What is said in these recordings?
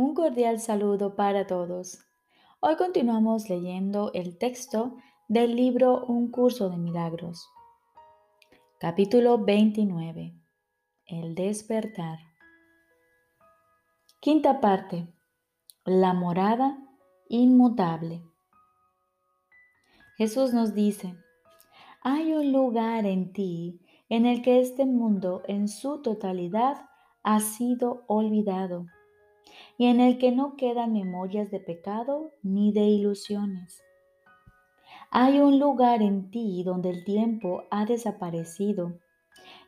Un cordial saludo para todos. Hoy continuamos leyendo el texto del libro Un curso de milagros. Capítulo 29. El despertar. Quinta parte. La morada inmutable. Jesús nos dice, hay un lugar en ti en el que este mundo en su totalidad ha sido olvidado y en el que no quedan memorias de pecado ni de ilusiones. Hay un lugar en ti donde el tiempo ha desaparecido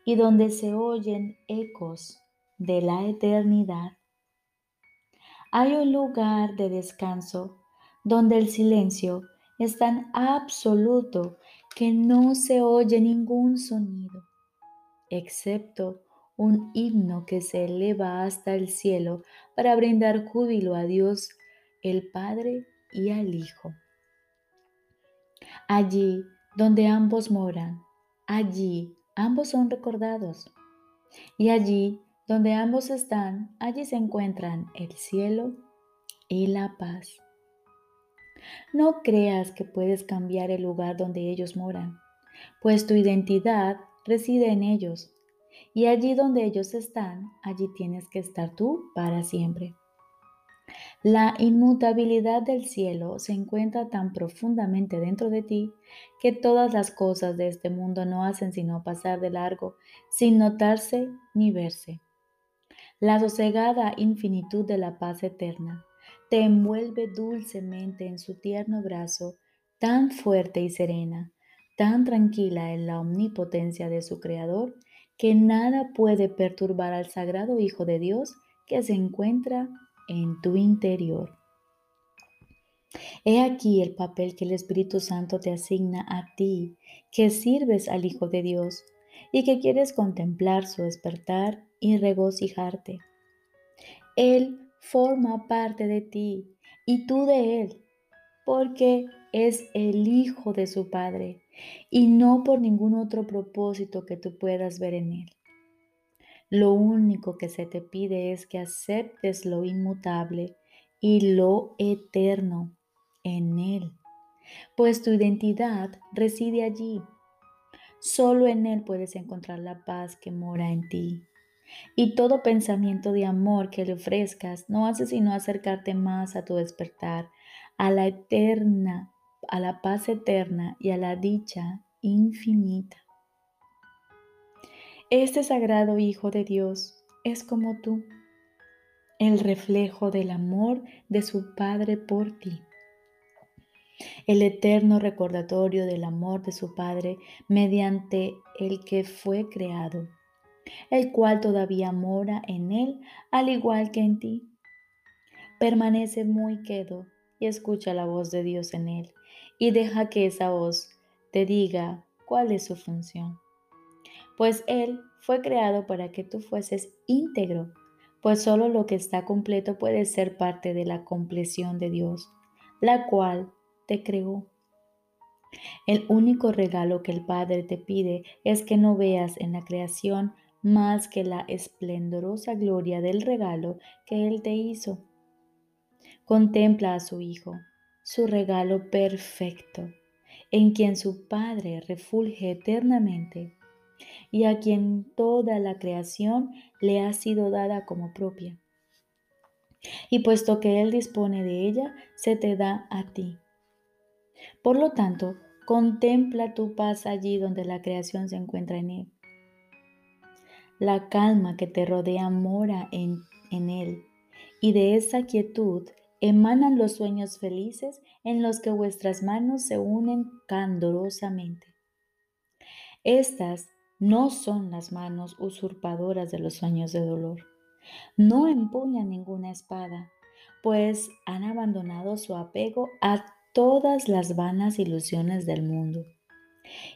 y donde se oyen ecos de la eternidad. Hay un lugar de descanso donde el silencio es tan absoluto que no se oye ningún sonido, excepto un himno que se eleva hasta el cielo para brindar júbilo a Dios, el Padre y al Hijo. Allí donde ambos moran, allí ambos son recordados. Y allí donde ambos están, allí se encuentran el cielo y la paz. No creas que puedes cambiar el lugar donde ellos moran, pues tu identidad reside en ellos y allí donde ellos están, allí tienes que estar tú para siempre. La inmutabilidad del cielo se encuentra tan profundamente dentro de ti que todas las cosas de este mundo no hacen sino pasar de largo sin notarse ni verse. La sosegada infinitud de la paz eterna te envuelve dulcemente en su tierno brazo, tan fuerte y serena, tan tranquila en la omnipotencia de su Creador, que nada puede perturbar al Sagrado Hijo de Dios que se encuentra en tu interior. He aquí el papel que el Espíritu Santo te asigna a ti, que sirves al Hijo de Dios y que quieres contemplar su despertar y regocijarte. Él forma parte de ti y tú de Él, porque es el Hijo de su Padre y no por ningún otro propósito que tú puedas ver en Él. Lo único que se te pide es que aceptes lo inmutable y lo eterno en Él, pues tu identidad reside allí. Solo en Él puedes encontrar la paz que mora en ti. Y todo pensamiento de amor que le ofrezcas no hace sino acercarte más a tu despertar, a la eterna a la paz eterna y a la dicha infinita. Este sagrado Hijo de Dios es como tú, el reflejo del amor de su Padre por ti, el eterno recordatorio del amor de su Padre mediante el que fue creado, el cual todavía mora en él al igual que en ti. Permanece muy quedo y escucha la voz de Dios en él y deja que esa voz te diga cuál es su función. Pues Él fue creado para que tú fueses íntegro, pues solo lo que está completo puede ser parte de la compleción de Dios, la cual te creó. El único regalo que el Padre te pide es que no veas en la creación más que la esplendorosa gloria del regalo que Él te hizo. Contempla a su Hijo, su regalo perfecto, en quien su Padre refulge eternamente y a quien toda la creación le ha sido dada como propia. Y puesto que Él dispone de ella, se te da a ti. Por lo tanto, contempla tu paz allí donde la creación se encuentra en Él. La calma que te rodea mora en, en Él, y de esa quietud emanan los sueños felices en los que vuestras manos se unen candorosamente. Estas no son las manos usurpadoras de los sueños de dolor. No empuñan ninguna espada, pues han abandonado su apego a todas las vanas ilusiones del mundo.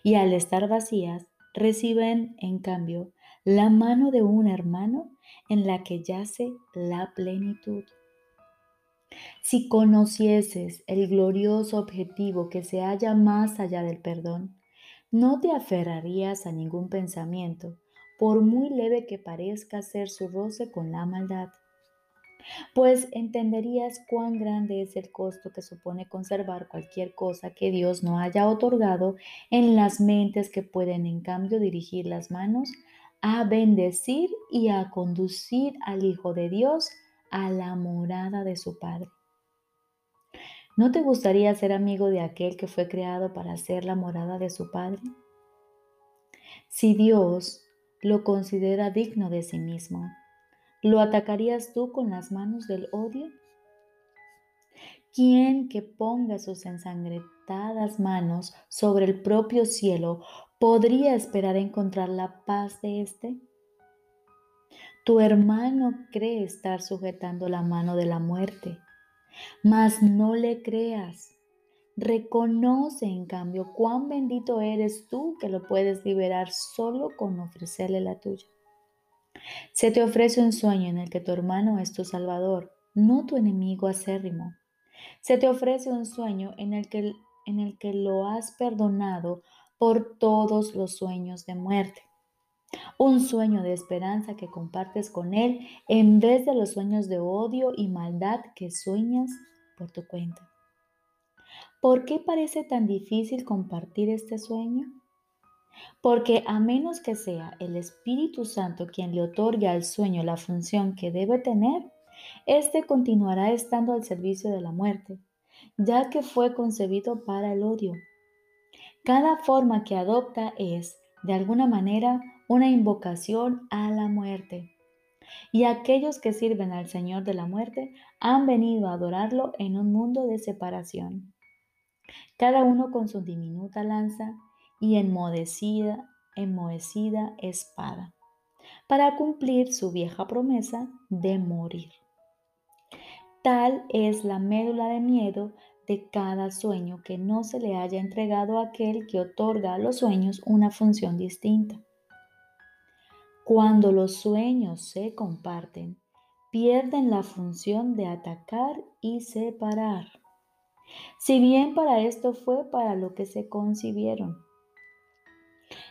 Y al estar vacías, reciben, en cambio, la mano de un hermano en la que yace la plenitud. Si conocieses el glorioso objetivo que se halla más allá del perdón, no te aferrarías a ningún pensamiento, por muy leve que parezca ser su roce con la maldad. pues entenderías cuán grande es el costo que supone conservar cualquier cosa que Dios no haya otorgado en las mentes que pueden en cambio dirigir las manos a bendecir y a conducir al Hijo de Dios a la morada de su Padre. ¿No te gustaría ser amigo de aquel que fue creado para ser la morada de su Padre? Si Dios lo considera digno de sí mismo, ¿Lo atacarías tú con las manos del odio? ¿Quién que ponga sus ensangrentadas manos sobre el propio cielo podría esperar encontrar la paz de éste? Tu hermano cree estar sujetando la mano de la muerte, mas no le creas. Reconoce en cambio cuán bendito eres tú que lo puedes liberar solo con ofrecerle la tuya. Se te ofrece un sueño en el que tu hermano es tu salvador, no tu enemigo acérrimo. Se te ofrece un sueño en el que, en el que lo has perdonado por todos los sueños de muerte. Un sueño de esperanza que compartes con él en vez de los sueños de odio y maldad que sueñas por tu cuenta. ¿Por qué parece tan difícil compartir este sueño? Porque a menos que sea el Espíritu Santo quien le otorgue al sueño la función que debe tener, éste continuará estando al servicio de la muerte, ya que fue concebido para el odio. Cada forma que adopta es, de alguna manera, una invocación a la muerte. Y aquellos que sirven al Señor de la muerte han venido a adorarlo en un mundo de separación. Cada uno con su diminuta lanza y enmohecida, espada, para cumplir su vieja promesa de morir. Tal es la médula de miedo de cada sueño que no se le haya entregado a aquel que otorga a los sueños una función distinta. Cuando los sueños se comparten, pierden la función de atacar y separar. Si bien para esto fue para lo que se concibieron,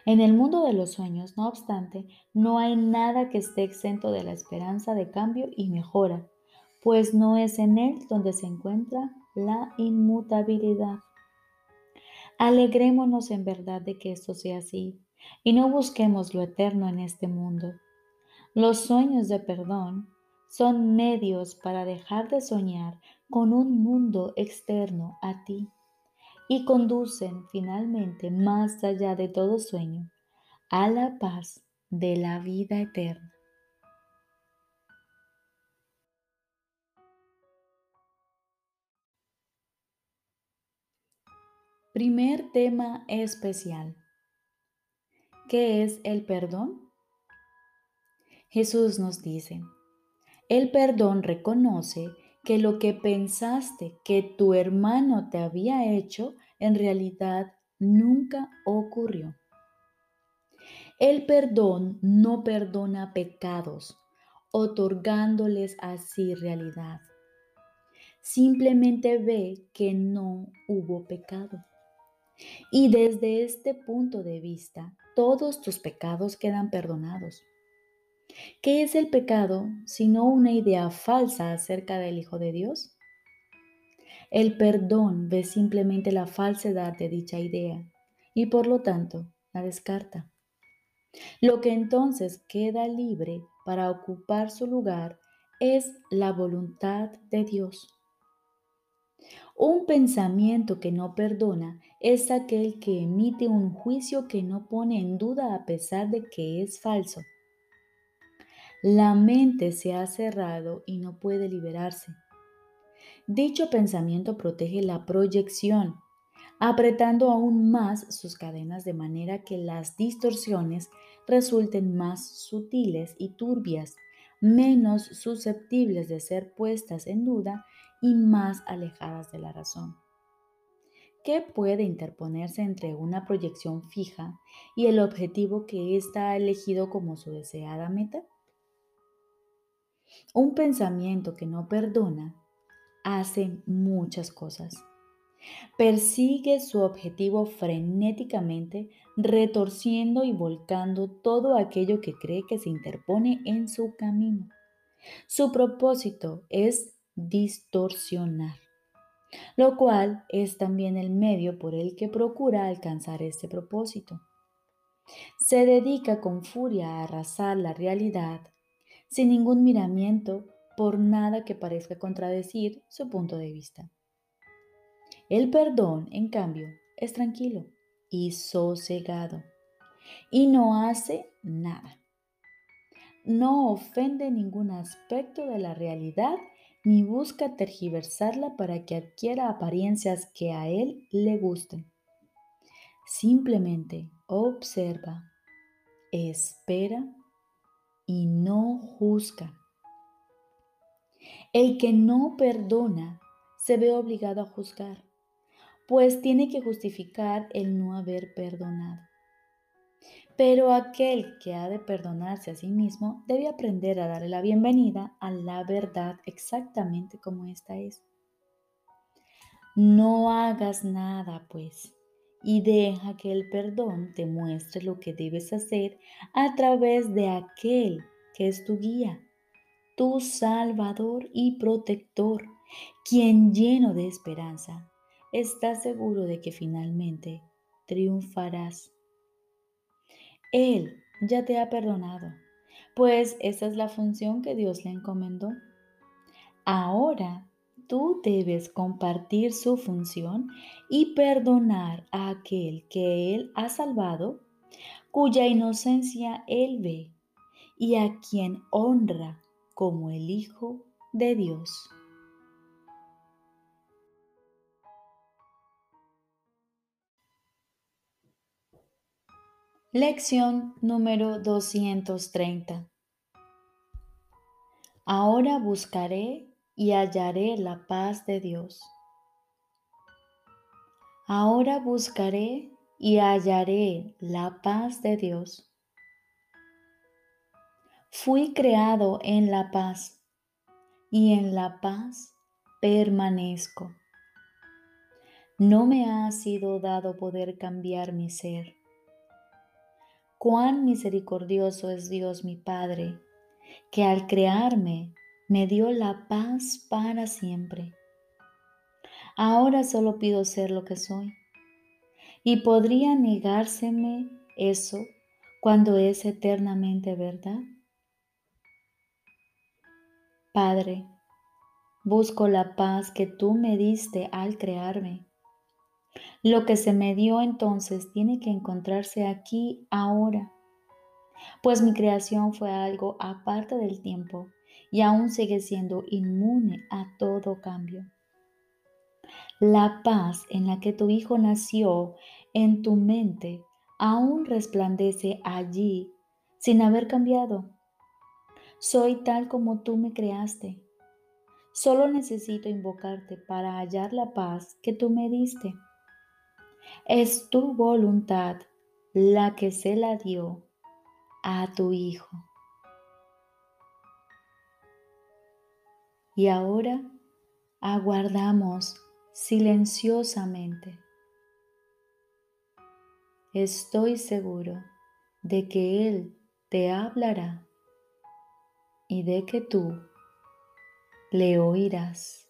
en el mundo de los sueños, no obstante, no hay nada que esté exento de la esperanza de cambio y mejora, pues no es en él donde se encuentra la inmutabilidad. Alegrémonos en verdad de que esto sea así y no busquemos lo eterno en este mundo. Los sueños de perdón son medios para dejar de soñar con un mundo externo a ti y conducen finalmente más allá de todo sueño a la paz de la vida eterna. Primer tema especial. ¿Qué es el perdón? Jesús nos dice, el perdón reconoce que lo que pensaste que tu hermano te había hecho en realidad nunca ocurrió. El perdón no perdona pecados, otorgándoles así realidad. Simplemente ve que no hubo pecado. Y desde este punto de vista, todos tus pecados quedan perdonados. ¿Qué es el pecado sino una idea falsa acerca del Hijo de Dios? El perdón ve simplemente la falsedad de dicha idea y por lo tanto la descarta. Lo que entonces queda libre para ocupar su lugar es la voluntad de Dios. Un pensamiento que no perdona es aquel que emite un juicio que no pone en duda a pesar de que es falso la mente se ha cerrado y no puede liberarse. Dicho pensamiento protege la proyección, apretando aún más sus cadenas de manera que las distorsiones resulten más sutiles y turbias, menos susceptibles de ser puestas en duda y más alejadas de la razón. ¿Qué puede interponerse entre una proyección fija y el objetivo que ésta ha elegido como su deseada meta? Un pensamiento que no perdona hace muchas cosas. Persigue su objetivo frenéticamente, retorciendo y volcando todo aquello que cree que se interpone en su camino. Su propósito es distorsionar, lo cual es también el medio por el que procura alcanzar este propósito. Se dedica con furia a arrasar la realidad sin ningún miramiento por nada que parezca contradecir su punto de vista. El perdón, en cambio, es tranquilo y sosegado y no hace nada. No ofende ningún aspecto de la realidad ni busca tergiversarla para que adquiera apariencias que a él le gusten. Simplemente observa, espera y no juzga. El que no perdona se ve obligado a juzgar, pues tiene que justificar el no haber perdonado. Pero aquel que ha de perdonarse a sí mismo debe aprender a darle la bienvenida a la verdad exactamente como ésta es. No hagas nada, pues, y deja que el perdón te muestre lo que debes hacer a través de aquel que es tu guía, tu salvador y protector, quien lleno de esperanza está seguro de que finalmente triunfarás. Él ya te ha perdonado, pues esa es la función que Dios le encomendó. Ahora tú debes compartir su función y perdonar a aquel que Él ha salvado, cuya inocencia Él ve y a quien honra como el Hijo de Dios. Lección número 230. Ahora buscaré y hallaré la paz de Dios. Ahora buscaré y hallaré la paz de Dios. Fui creado en la paz y en la paz permanezco. No me ha sido dado poder cambiar mi ser. Cuán misericordioso es Dios mi Padre, que al crearme me dio la paz para siempre. Ahora solo pido ser lo que soy. ¿Y podría negárseme eso cuando es eternamente verdad? Padre, busco la paz que tú me diste al crearme. Lo que se me dio entonces tiene que encontrarse aquí ahora, pues mi creación fue algo aparte del tiempo y aún sigue siendo inmune a todo cambio. La paz en la que tu Hijo nació en tu mente aún resplandece allí sin haber cambiado. Soy tal como tú me creaste. Solo necesito invocarte para hallar la paz que tú me diste. Es tu voluntad la que se la dio a tu Hijo. Y ahora aguardamos silenciosamente. Estoy seguro de que Él te hablará y de que tú le oirás.